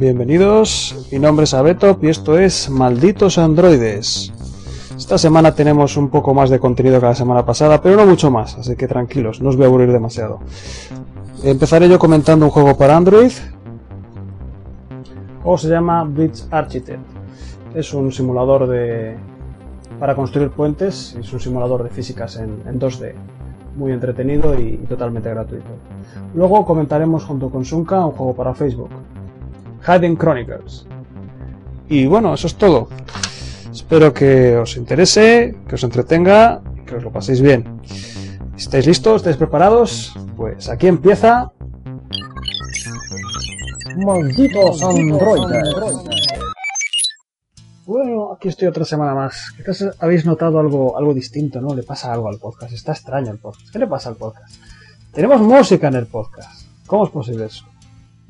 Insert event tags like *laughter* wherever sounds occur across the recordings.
Bienvenidos, mi nombre es Abetop y esto es Malditos Androides. Esta semana tenemos un poco más de contenido que la semana pasada, pero no mucho más, así que tranquilos, no os voy a aburrir demasiado. Empezaré yo comentando un juego para Android. O se llama Bridge Architect. Es un simulador de para construir puentes, es un simulador de físicas en, en 2D. Muy entretenido y totalmente gratuito. Luego comentaremos junto con Sunka un juego para Facebook, Hidden Chronicles. Y bueno, eso es todo. Espero que os interese, que os entretenga y que os lo paséis bien. ¿Estáis listos? ¿Estáis preparados? Pues aquí empieza. Malditos androides. Bueno, aquí estoy otra semana más. Quizás habéis notado algo, algo distinto, ¿no? Le pasa algo al podcast. Está extraño el podcast. ¿Qué le pasa al podcast? Tenemos música en el podcast. ¿Cómo es posible eso?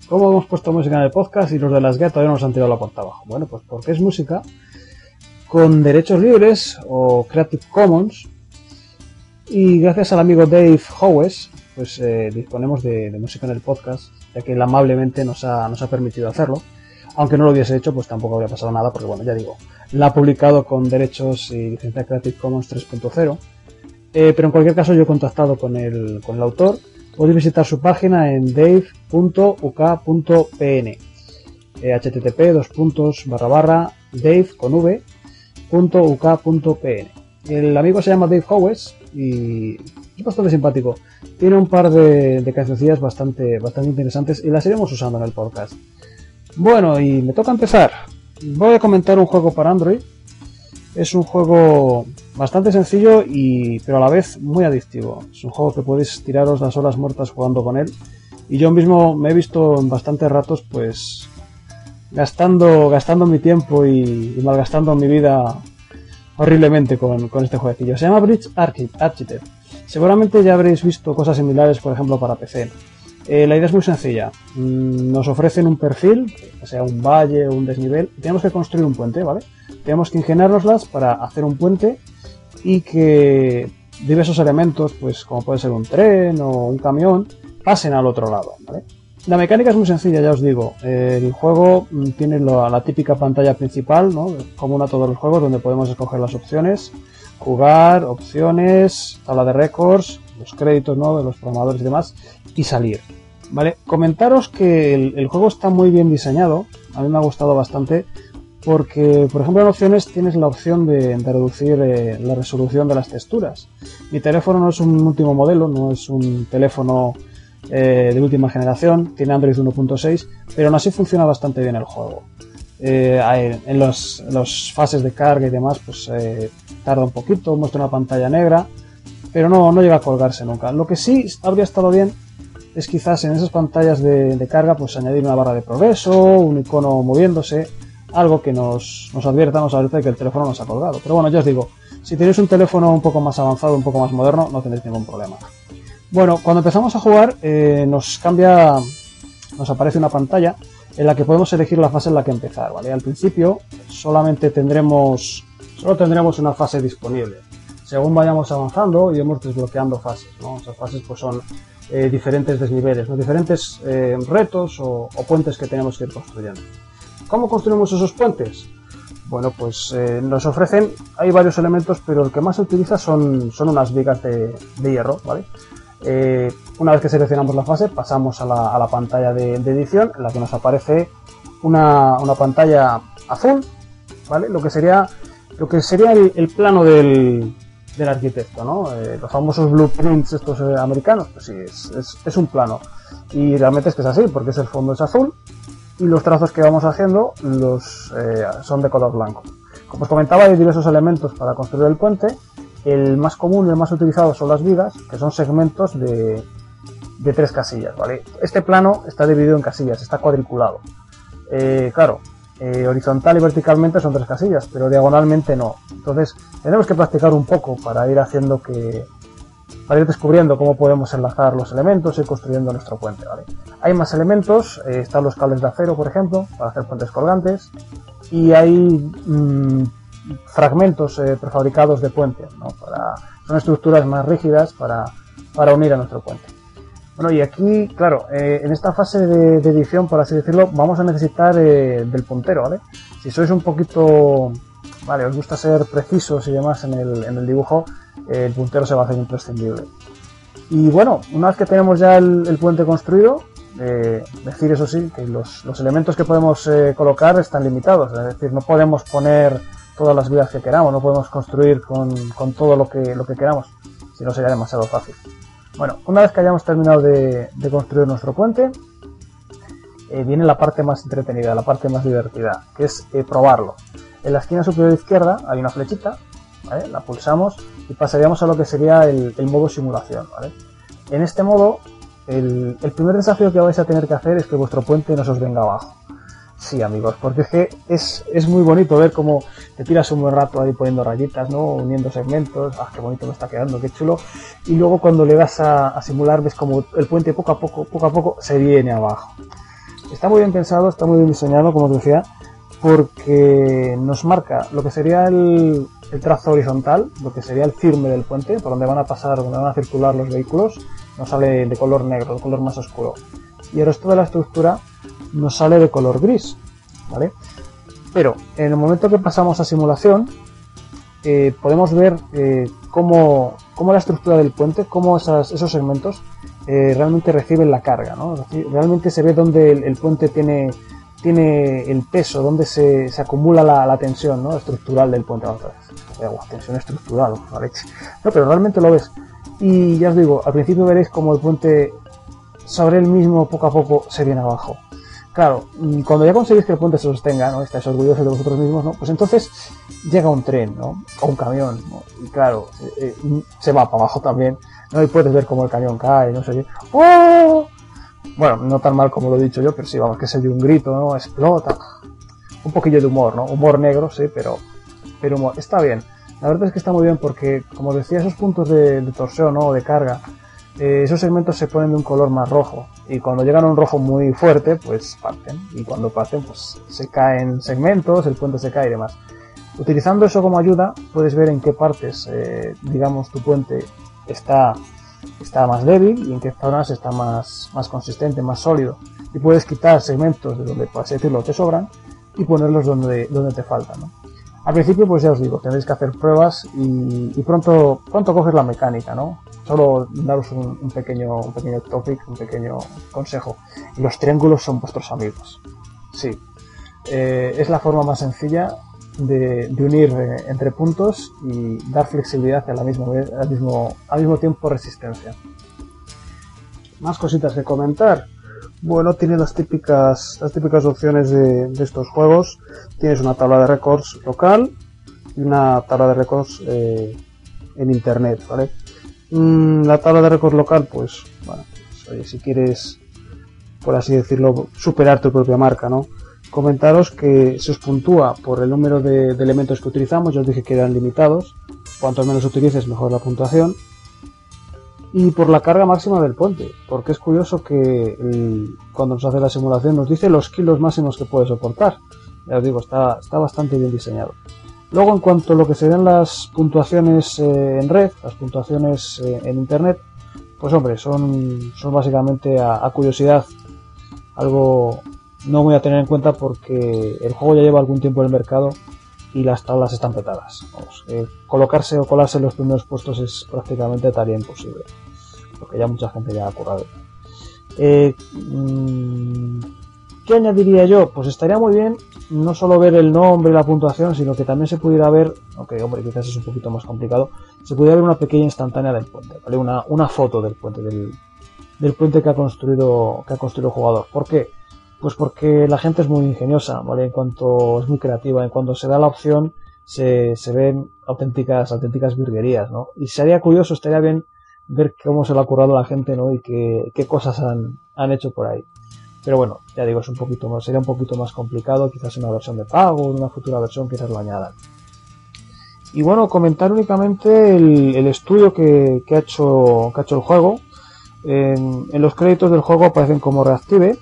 ¿Cómo hemos puesto música en el podcast y los de las guías todavía no nos han tirado la puerta abajo? Bueno, pues porque es música con derechos libres o Creative Commons y gracias al amigo Dave Howes pues eh, disponemos de, de, música en el podcast ya que él amablemente nos ha, nos ha permitido hacerlo aunque no lo hubiese hecho pues tampoco habría pasado nada porque bueno ya digo la ha publicado con derechos y licencia Creative Commons 3.0 eh, pero en cualquier caso yo he contactado con el, con el autor podéis visitar su página en dave.uk.pn eh, http dos puntos barra barra dave con v .uk.pn. El amigo se llama Dave Howes y es bastante simpático. Tiene un par de, de bastante, bastante interesantes y las iremos usando en el podcast. Bueno, y me toca empezar. Voy a comentar un juego para Android. Es un juego bastante sencillo y pero a la vez muy adictivo. Es un juego que podéis tiraros las horas muertas jugando con él. Y yo mismo me he visto en bastantes ratos pues gastando, gastando mi tiempo y, malgastando mi vida horriblemente con, con, este jueguecillo. Se llama Bridge Architect. Seguramente ya habréis visto cosas similares, por ejemplo, para PC. Eh, la idea es muy sencilla. Mm, nos ofrecen un perfil, sea un valle o un desnivel, tenemos que construir un puente, ¿vale? Tenemos que ingeniárnoslas para hacer un puente y que diversos elementos, pues como puede ser un tren o un camión, pasen al otro lado, ¿vale? La mecánica es muy sencilla, ya os digo. El juego tiene la, la típica pantalla principal, ¿no? común a todos los juegos, donde podemos escoger las opciones, jugar, opciones, tabla de récords, los créditos ¿no? de los programadores y demás, y salir. ¿Vale? Comentaros que el, juego está muy bien diseñado, a mí me ha gustado bastante, porque, por ejemplo, en opciones tienes la opción de, reducir eh, la resolución de las texturas. Mi teléfono no es un último modelo, no es un teléfono eh, de última generación, tiene Android 1.6, pero aún así funciona bastante bien el juego. Eh, en las los fases de carga y demás, pues tarda un poquito, muestra una pantalla negra, pero no, no llega a colgarse nunca. Lo que sí habría estado bien es quizás en esas pantallas de, carga, pues añadir una barra de progreso, un icono moviéndose, algo que nos, nos advierta, nos advierta de que el teléfono nos ha colgado. Pero bueno, ya os digo, si tenéis un teléfono un poco más avanzado, un poco más moderno, no tendréis ningún problema. Bueno, cuando empezamos a jugar eh, nos cambia, nos aparece una pantalla en la que podemos elegir la fase en la que empezar, ¿vale? Al principio solamente tendremos, solo tendremos una fase disponible. Según vayamos avanzando, iremos desbloqueando fases, ¿no? Esas fases pues son eh, diferentes desniveles, ¿no? diferentes eh, retos o, o, puentes que tenemos que ir construyendo. ¿Cómo construimos esos puentes? Bueno, pues eh, nos ofrecen, hay varios elementos, pero el que más se utiliza son, son unas vigas de, de hierro, ¿vale? Eh, una vez que seleccionamos la fase, pasamos a la, a la pantalla de, edición, en la que nos aparece una, una, pantalla azul, ¿vale? Lo que sería, lo que sería el plano del, del, arquitecto. Eh, los famosos blueprints estos eh, americanos, pues sí, es, un plano. Y realmente es que es así, porque es el fondo es azul y los trazos que vamos haciendo los, eh, son de color blanco. Como os comentaba, hay diversos elementos para construir el puente el más común y el más utilizado son las vigas, que son segmentos de, de tres casillas, ¿vale? Este plano está dividido en casillas, está cuadriculado. Claro, eh, horizontal y verticalmente son tres casillas, pero diagonalmente no. Entonces, tenemos que practicar un poco para ir haciendo que, para ir descubriendo cómo podemos enlazar los elementos y construyendo nuestro puente, ¿vale? Hay más elementos, eh, están los cables de acero, por ejemplo, para hacer puentes colgantes, y hay mm, fragmentos prefabricados de puente, ¿no? Para, son estructuras más rígidas para, para unir a nuestro puente. Bueno, y aquí, claro, eh, en esta fase de, edición, por así decirlo, vamos a necesitar eh, del puntero, ¿vale? Si sois un poquito, vale, os gusta ser precisos y demás en el, dibujo, eh, el puntero se va a hacer imprescindible. Y bueno, una vez que tenemos ya el, puente construido, decir eso sí, que los, elementos que podemos colocar están limitados, es decir, no podemos poner todas las vidas que queramos, no podemos construir con, con todo lo que, lo que queramos, si no sería demasiado fácil. Bueno, una vez que hayamos terminado de, construir nuestro puente, eh, viene la parte más entretenida, la parte más divertida, que es eh, probarlo. En la esquina superior izquierda hay una flechita, la pulsamos y pasaríamos a lo que sería el, modo simulación. En este modo, el, el primer desafío que vais a tener que hacer es que vuestro puente no se os venga abajo. Sí, amigos, porque es que es, muy bonito ver cómo te tiras un buen rato ahí poniendo rayitas, ¿no? Uniendo segmentos, ah, qué bonito me está quedando, qué chulo. Y luego cuando le vas a, simular ves como el puente poco a poco, poco a poco se viene abajo. Está muy bien pensado, está muy bien diseñado, como os decía, porque nos marca lo que sería el, el trazo horizontal, lo que sería el firme del puente, por donde van a pasar, donde van a circular los vehículos, nos sale de color negro, de color más oscuro. Y el resto de la estructura nos sale de color gris, ¿vale? Pero en el momento que pasamos a simulación, eh, podemos ver eh, cómo, la estructura del puente, cómo esos segmentos eh, realmente reciben la carga, ¿no? Realmente se ve donde el, puente tiene, tiene el peso, donde se, acumula la, tensión ¿no? estructural del puente. Vamos a tensión estructural. No, pero realmente lo ves. Y ya os digo, al principio veréis como el puente sobre el mismo poco a poco se viene abajo. Claro, mm, cuando ya conseguís que el puente se sostenga, ¿no? Estáis orgullosos de vosotros mismos, ¿no? Pues entonces llega un tren, ¿no? O un camión, ¿no? Y claro, eh, eh, se va para abajo también, ¿no? Y puedes ver cómo el camión cae, no sé. ¡Oh! Bueno, no tan mal como lo he dicho yo, pero sí, vamos, que se oye un grito, ¿no? Explota. Un poquillo de humor, ¿no? Humor negro, sí, pero, pero humor. Está bien. La verdad es que está muy bien porque, como decía, esos puntos de, de torsión, ¿no? O de carga, eh, esos segmentos se ponen de un color más rojo y cuando llegan a un rojo muy fuerte pues parten y cuando parten pues se caen segmentos, el puente se cae y demás. Utilizando eso como ayuda puedes ver en qué partes eh, digamos tu puente está, está más débil y en qué zonas está más, más consistente, más sólido y puedes quitar segmentos de donde por así decirlo te sobran y ponerlos donde, donde te faltan. ¿no? Al principio, pues ya os digo, tendréis que hacer pruebas y, pronto, pronto coges la mecánica, ¿no? Solo daros un, pequeño, un pequeño topic, un pequeño consejo. Los triángulos son vuestros amigos. Sí. Eh, es la forma más sencilla de, unir eh, entre puntos y dar flexibilidad y al mismo, al mismo tiempo resistencia. Más cositas que comentar. Bueno, tiene las típicas, las típicas opciones de, estos juegos. Tienes una tabla de récords local y una tabla de récords eh, en internet, ¿vale? Mm, la tabla de récords local, pues, bueno, pues, si quieres, por así decirlo, superar tu propia marca, ¿no? Comentaros que se os puntúa por el número de, de elementos que utilizamos, yo os dije que eran limitados. Cuanto menos utilices, mejor la puntuación y por la carga máxima del puente, porque es curioso que cuando nos hace la simulación nos dice los kilos máximos que puede soportar. Ya os digo, está, está bastante bien diseñado. Luego, en cuanto a lo que serían las puntuaciones eh, en red, las puntuaciones eh, en internet, pues hombre, son, son básicamente a, curiosidad algo no voy a tener en cuenta porque el juego ya lleva algún tiempo en el mercado y las tablas están petadas. Eh, colocarse o colarse en los primeros puestos es prácticamente tarea imposible, porque ya mucha gente ya ha currado. Eh, mm, ¿Qué añadiría yo? Pues estaría muy bien no solo ver el nombre y la puntuación, sino que también se pudiera ver, aunque hombre quizás es un poquito más complicado, se pudiera ver una pequeña instantánea del puente, ¿vale? Una, una foto del puente, del, del puente que ha construido, que ha construido el jugador. ¿Por qué? Pues porque la gente es muy ingeniosa, ¿vale? En cuanto es muy creativa, en cuanto se da la opción, se, se ven auténticas, auténticas virguerías, ¿no? Y sería curioso, estaría bien ver cómo se lo ha currado la gente, ¿no? Y qué, qué cosas han, han hecho por ahí. Pero bueno, ya digo, es un poquito más, sería un poquito más complicado, quizás una versión de pago, una futura versión quizás lo añadan. Y bueno, comentar únicamente el, estudio que, que, ha hecho, ha hecho el juego. En, en, los créditos del juego aparecen como Reactive.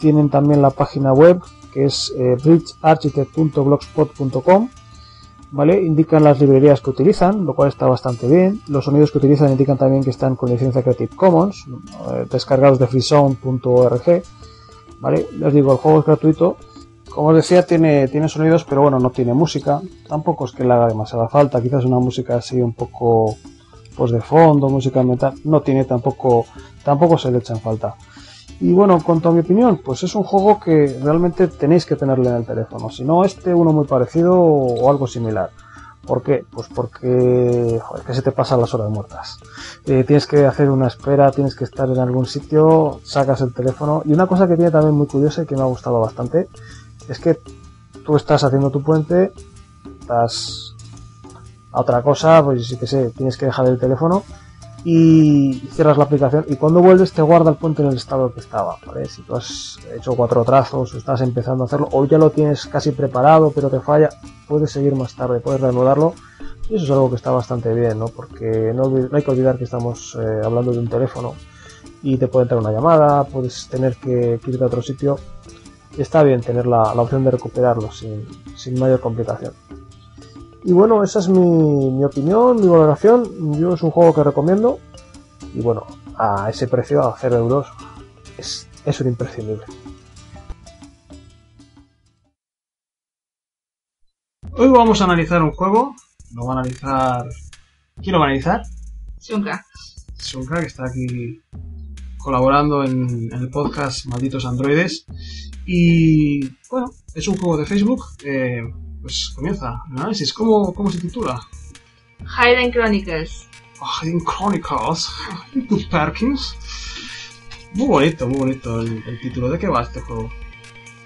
Tienen también la página web que es eh, bridgearchitect.blogspot.com. Indican las librerías que utilizan, lo cual está bastante bien. Los sonidos que utilizan indican también que están con licencia Creative Commons, eh, descargados de freesound.org. Les digo, el juego es gratuito como os decía, tiene, tiene sonidos, pero bueno, no tiene música. Tampoco es que le haga demasiada falta. Quizás una música así un poco pues de fondo, música metal. No tiene tampoco, tampoco se le echa en falta. Y bueno, en cuanto a mi opinión, pues es un juego que realmente tenéis que tenerle en el teléfono. Si no, este, uno muy parecido o algo similar. ¿Por qué? Pues porque joder, que se te pasan las horas muertas. Eh, tienes que hacer una espera, tienes que estar en algún sitio, sacas el teléfono. Y una cosa que tiene también muy curiosa y que me ha gustado bastante es que tú estás haciendo tu puente, estás a otra cosa, pues sí que sé, tienes que dejar el teléfono y cierras la aplicación y cuando vuelves te guarda el puente en el estado que estaba, ¿vale? Si tú has hecho cuatro trazos o estás empezando a hacerlo o ya lo tienes casi preparado pero te falla, puedes seguir más tarde, puedes reanudarlo y eso es algo que está bastante bien, ¿no? Porque no, hay que olvidar que estamos eh, hablando de un teléfono y te puede entrar una llamada, puedes tener que, irte a otro sitio está bien tener la, la opción de recuperarlo sin, sin, mayor complicación. Y bueno, esa es mi, mi, opinión, mi valoración. Yo es un juego que recomiendo. Y bueno, a ese precio, a 0 euros, es, es un imprescindible. Hoy vamos a analizar un juego. Lo va a analizar. ¿Quién lo va a analizar? Shunka. Shunka, que está aquí colaborando en, en el podcast Malditos Androides. Y bueno, es un juego de Facebook. Eh, pues comienza el análisis. ¿Cómo, ¿Cómo se titula? Hidden Chronicles. Oh, Chronicles. Tus Perkins. Muy bonito, muy bonito el, el, título. ¿De qué va este juego?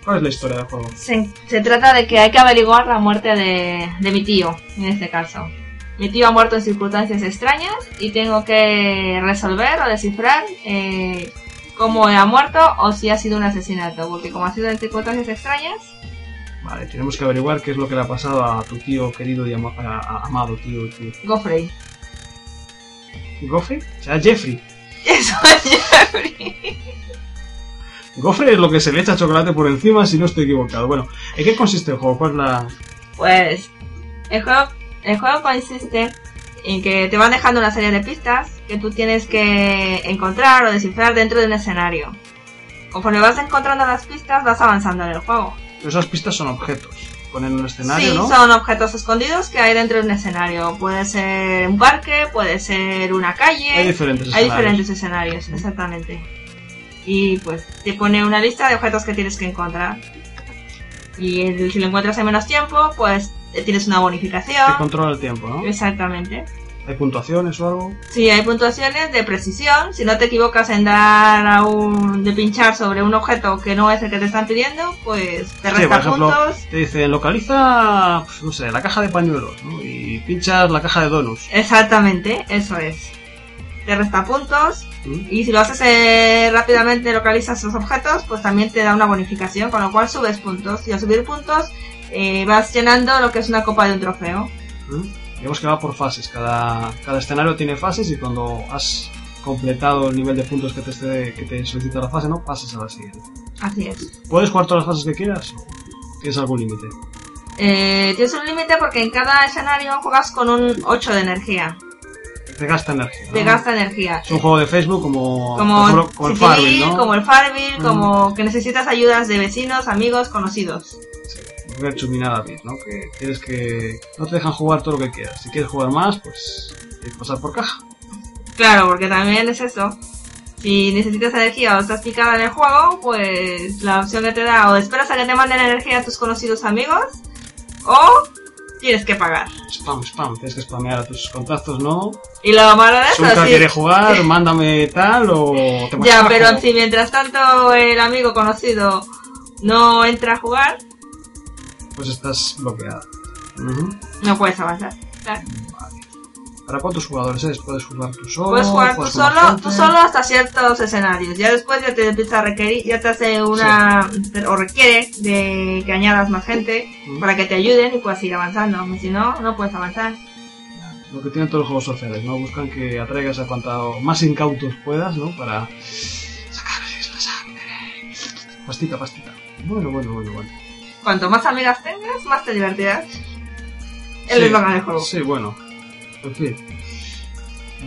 ¿Cuál es la historia del juego? Se, se trata de que hay que averiguar la muerte de, de mi tío, en este caso. Mi tío ha muerto en circunstancias extrañas y tengo que resolver o descifrar eh, cómo ha muerto o si ha sido un asesinato, porque como ha sido en circunstancias extrañas. Vale, tenemos que averiguar qué es lo que le ha pasado a tu tío querido y ama, a, a, amado tío, tío. Goffrey. ¿Goffrey? O sea, Jeffrey. Eso es Jeffrey. Goffrey es lo que se le echa chocolate por encima, si no estoy equivocado. Bueno, ¿en qué consiste el juego? ¿Cuál es la...? Pues, el juego, el juego consiste en que te van dejando una serie de pistas que tú tienes que encontrar o descifrar dentro de un escenario. Conforme vas encontrando las pistas, vas avanzando en el juego. Esas pistas son objetos. Ponen un escenario, sí, ¿no? son objetos escondidos que hay dentro de un escenario. Puede ser un parque, puede ser una calle. Hay diferentes Hay escenarios. diferentes escenarios, exactamente. Y pues te pone una lista de objetos que tienes que encontrar. Y el- si lo encuentras en menos tiempo, pues eh, tienes una Te bonificación. controla el tiempo, ¿no? Exactamente. ¿Hay puntuaciones o algo? Sí, hay puntuaciones de precisión. Si no te equivocas en dar a un. de pinchar sobre un objeto que no es el que te están pidiendo, pues te Sí, resta por ejemplo, puntos. te dice localiza, pues, no sé, la caja de pañuelos, ¿no? Y pinchas la caja de donuts. Exactamente, eso es. Te resta puntos. ¿Mm? Y si lo haces eh, rápidamente, localizas los objetos, pues también te da una bonificación, con lo cual subes puntos. Y al subir puntos, eh, vas llenando lo que es una copa de un trofeo. ¿Mm? Digamos que va por fases. Cada, cada escenario tiene fases y cuando has completado el nivel de puntos que te, esté- que te solicita la fase, ¿no? Pasas a la siguiente. Así es. ¿Puedes jugar todas las fases que quieras? ¿O ¿Tienes algún límite? Eh, tienes un límite porque en cada escenario juegas con un 8 de energía. Te gasta energía. ¿no? Te gasta energía. Es un juego de Facebook como, como, por ejemplo, como el Farmville, ¿no? como el Farmville, Mm. como que necesitas ayudas de vecinos, amigos, conocidos. Red David, ¿no? Que tienes que... No te dejan jugar todo lo que quieras. Si quieres jugar más, pues... Tienes que pasar por caja. Claro, porque también es eso. Si necesitas energía o estás picada en el juego, pues la opción que te da o esperas a que te manden energía a tus conocidos amigos o tienes que pagar. Spam, spam. Tienes que spamear a tus contactos, ¿no? Y lo malo de eso, sí. quiere jugar, *laughs* mándame tal o... Te Ya, pero si mientras tanto el amigo conocido no entra a jugar, Pues estás bloqueada. No puedes avanzar. Claro. ¿Para cuántos jugadores es? ¿Puedes jugar tú solo? Puedes jugar tú ¿Puedes con más solo, tú solo hasta ciertos escenarios. Ya después ya te empieza a requerir, ya te hace una, o requiere de que añadas más gente para que te ayuden y puedas ir avanzando. Si no, no puedes avanzar. Lo que tienen todos los juegos sociales, ¿no? Buscan que atraigas a cuanto más incautos puedas, ¿no? Para sacarles la sangre. Pastita, pastita. Bueno, bueno, bueno, bueno. Cuanto más amigas tengas, más te divertirás. El Sí, eslogan del juego. Sí, bueno. En fin.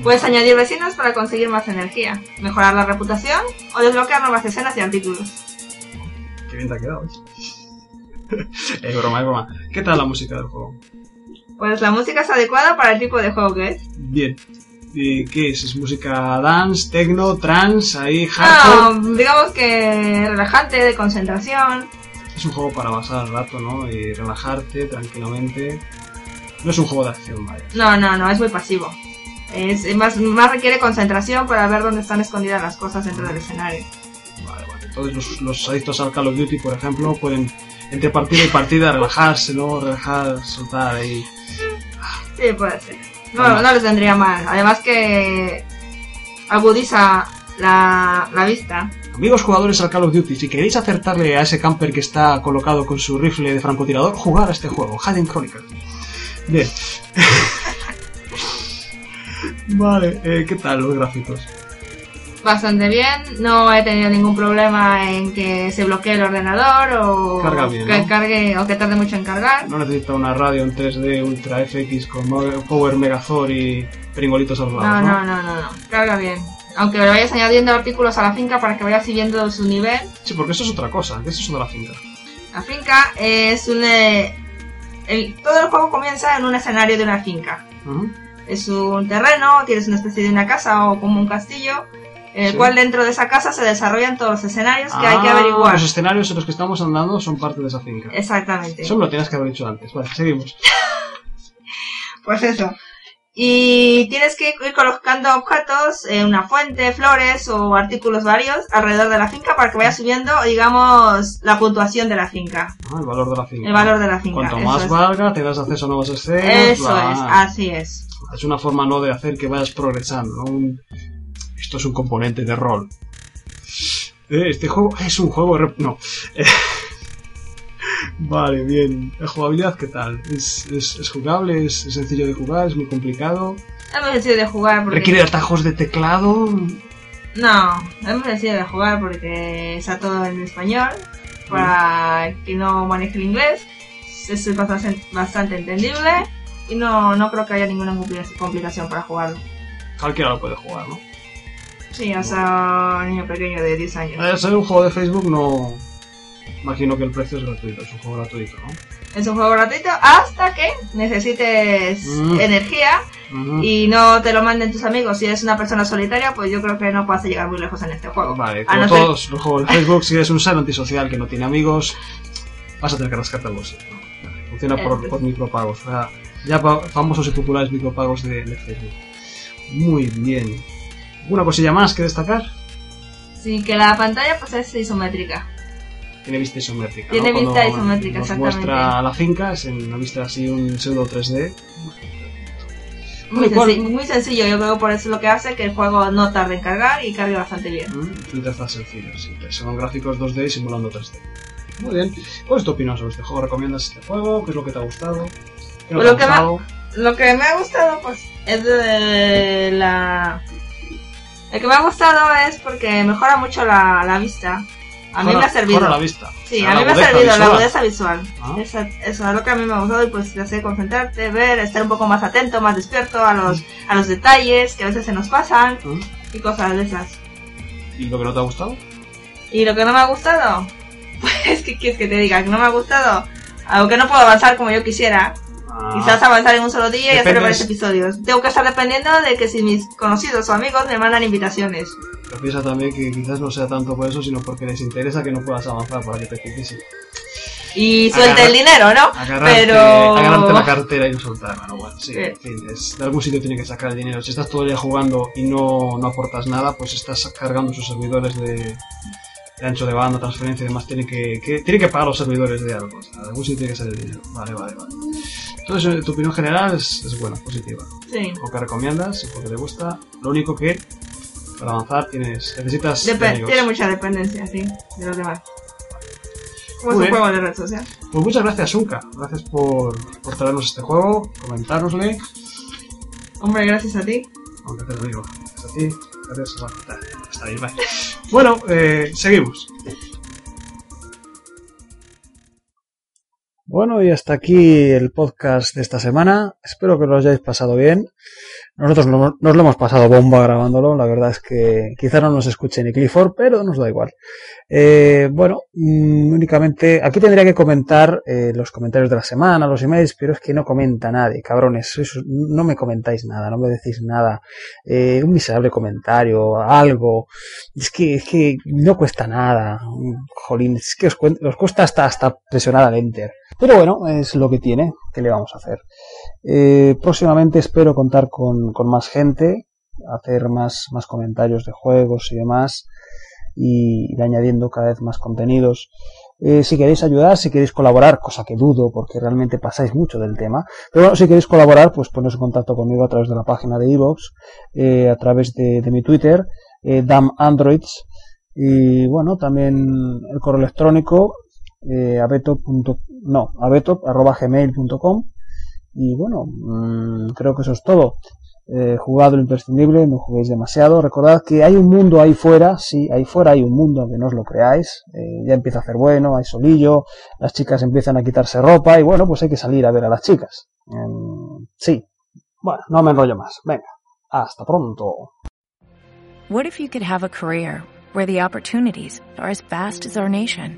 Puedes añadir vecinos para conseguir más energía, mejorar la reputación o desbloquear nuevas escenas y artículos. Qué bien te ha quedado, ¿eh? *laughs* es broma, es broma. ¿Qué tal la música del juego? Pues la música es adecuada para el tipo de juego que es. Bien. ¿Y ¿Qué es? ¿Es música dance, techno, trance, ahí, Ah, hardcore? digamos que relajante, de concentración. Es un juego para pasar el rato, ¿no? Y relajarte tranquilamente. No es un juego de acción, vaya. No, no, no, es muy pasivo. Es, más, más requiere concentración para ver dónde están escondidas las cosas dentro del escenario. Vale, vale. Entonces los, los adictos al Call of Duty, por ejemplo, pueden entre partida y partida relajarse, ¿no? Relajar, soltar ahí. Sí, puede ser. No, no les vendría mal. Además que agudiza la, la vista. Amigos jugadores al Call of Duty, si queréis acertarle a ese camper que está colocado con su rifle de francotirador, jugar a este juego, Hidden Chronicles. Bien. *laughs* vale, eh, ¿qué tal los gráficos? Bastante bien, no he tenido ningún problema en que se bloquee el ordenador o Carga bien, que ¿no? cargue o que tarde mucho en cargar. No necesita una radio en 3D Ultra FX con Power Megazord y pringolitos a los No, lados, no, no, no, no, carga bien. Aunque le vayas añadiendo artículos a la finca para que vayas siguiendo su nivel. Sí, porque eso es otra cosa, ¿qué es eso de la finca? La finca es un... eh, el- todo el juego comienza en un escenario de una finca. Es un terreno, tienes una especie de una casa o como un castillo, en el Sí. cual dentro de esa casa se desarrollan todos los escenarios que hay que Ah, averiguar. Los escenarios en los que estamos andando son parte de esa finca. Exactamente. Eso me lo tienes que haber dicho antes. Vale, seguimos. *laughs* Pues eso. Y tienes que ir colocando objetos, eh, una fuente, flores o artículos varios alrededor de la finca para que vaya subiendo, digamos, la puntuación de la finca. Ah, el valor de la finca. El valor de la finca. Cuanto más es. valga, te das acceso a nuevas escenas. Eso bla. es, así es. Es una forma no de hacer que vayas progresando. ¿no? Un- Esto es un componente de rol. Eh, Este juego es un juego... No. Eh, Vale, bien. ¿La jugabilidad qué tal? ¿Es, es, es jugable? ¿Es, es sencillo de jugar? ¿Es muy complicado? Es muy sencillo de jugar porque... ¿Requiere atajos de teclado? No, es muy sencillo de jugar porque está todo en español. Para que no maneje el inglés, es bastante, bastante entendible y no, no creo que haya ninguna compli- complicación para jugarlo. Cualquiera lo puede jugar, ¿no? Sí, hasta un niño pequeño de 10 años. Al ser un juego de Facebook no... Imagino que el precio es gratuito, es un juego gratuito, ¿no? Es un juego gratuito hasta que necesites Mm. energía Ujú. y no te lo manden tus amigos. Si eres una persona solitaria, pues yo creo que no puedes llegar muy lejos en este juego. Vale, como no ser- todos los juegos de Facebook, si eres un ser antisocial que no tiene amigos, vas a tener que bolsillo. ¿no? Funciona por, por micropagos. O sea, ya famosos y populares micropagos de, de Facebook. Muy bien. ¿Alguna cosilla más que destacar? Sí, que la pantalla pues es isométrica. Tiene vista isométrica. Tiene ¿no? vista Cuando isométrica, nos exactamente. muestra la finca, es en una vista así, un pseudo 3D. Muy, Bueno, senci- muy sencillo, yo creo por eso es lo que hace que el juego no tarde en cargar y cargue bastante bien. Mm, interfaz sencilla, sí. Son gráficos 2D simulando 3D. Muy bien. ¿Cuál es tu opinión sobre este juego? ¿Recomiendas este juego? ¿Qué es lo que te ha gustado? ¿Qué no te Lo que me ha- gustado? Lo que me ha gustado pues es de la... Lo que me ha gustado es porque mejora mucho la, la vista. A mí me ha servido. la vista. Sí, O sea, a la mí me ha servido la visual. agudeza visual. Ah. Esa- eso es lo que a mí me ha gustado y pues te hace concentrarte, ver, estar un poco más atento, más despierto a los, a los detalles que a veces se nos pasan Mm. y cosas de esas. ¿Y lo que no te ha gustado? Y lo que no me ha gustado, *laughs* pues ¿qué quieres que te diga? Que no me ha gustado. Algo que no puedo avanzar como yo quisiera. Ah, Quizás avanzar en un solo día y hacer varios episodios. Tengo que estar dependiendo de que si mis conocidos o amigos me mandan invitaciones. Pero piensa también que quizás no sea tanto por eso, sino porque les interesa que no puedas avanzar para que te fijes Y suelte Agarrar- el dinero, ¿no? agarrarte, Pero... agarrarte la cartera y no soltarla. ¿no? Bueno, sí, Sí. en fin, es- de algún sitio tiene que sacar el dinero. Si estás todo el día jugando y no, no aportas nada, pues estás cargando sus servidores de, de ancho de banda, transferencia y demás. Tiene que, que, tiene que pagar los servidores de algo. O sea, de algún sitio tiene que ser el dinero. Vale, vale, vale. Entonces, tu opinión general es, es buena, positiva. Sí. Porque recomiendas y porque te gusta. Lo único que para avanzar tienes necesitas tiene mucha dependencia, sí, de los demás. Como es un juego de red social. Pues muchas gracias, Sunka. Gracias por, por traernos este juego, comentárnosle. Hombre, gracias a ti. Aunque te lo digo. Gracias a ti. Gracias. Bueno, está, está bien, vale. Bueno, eh, seguimos. Bueno, y hasta aquí el podcast de esta semana. Espero que lo hayáis pasado bien. Nosotros no- nos lo hemos pasado bomba grabándolo. La verdad es que quizá no nos escuche ni Clifford, pero nos da igual. Eh, bueno, mm, únicamente aquí tendría que comentar eh, los comentarios de la semana, los emails, pero es que no comenta nadie, cabrones. no me comentáis nada, no me decís nada. Eh, un miserable comentario, algo. Es que, es que no cuesta nada. Jolín, es que os, os cuesta hasta, hasta presionar al enter. Pero bueno, es lo que tiene. ¿Qué le vamos a hacer? Eh, próximamente espero contar con, más gente, hacer más, comentarios de juegos y demás, y ir añadiendo cada vez más contenidos. Eh, si queréis ayudar, si queréis colaborar, cosa que dudo porque realmente pasáis mucho del tema, pero bueno, si queréis colaborar, pues poneros en contacto conmigo a través de la página de iVoox, eh, a través de, mi Twitter, damandroids, y bueno, también el correo electrónico, eh, abeto. no, abeto.gmail.com y bueno, mm, creo que eso es todo. Eh, jugado lo imprescindible, no juguéis demasiado. Recordad que hay un mundo ahí fuera, sí, ahí fuera hay un mundo, aunque no os lo creáis. Eh, ya empieza a hacer bueno, hay solillo, las chicas empiezan a quitarse ropa y bueno, pues hay que salir a ver a las chicas. Em, sí, bueno, no me enrollo más. Venga, hasta pronto. What if you could have a career where the opportunities are as vast as our nation,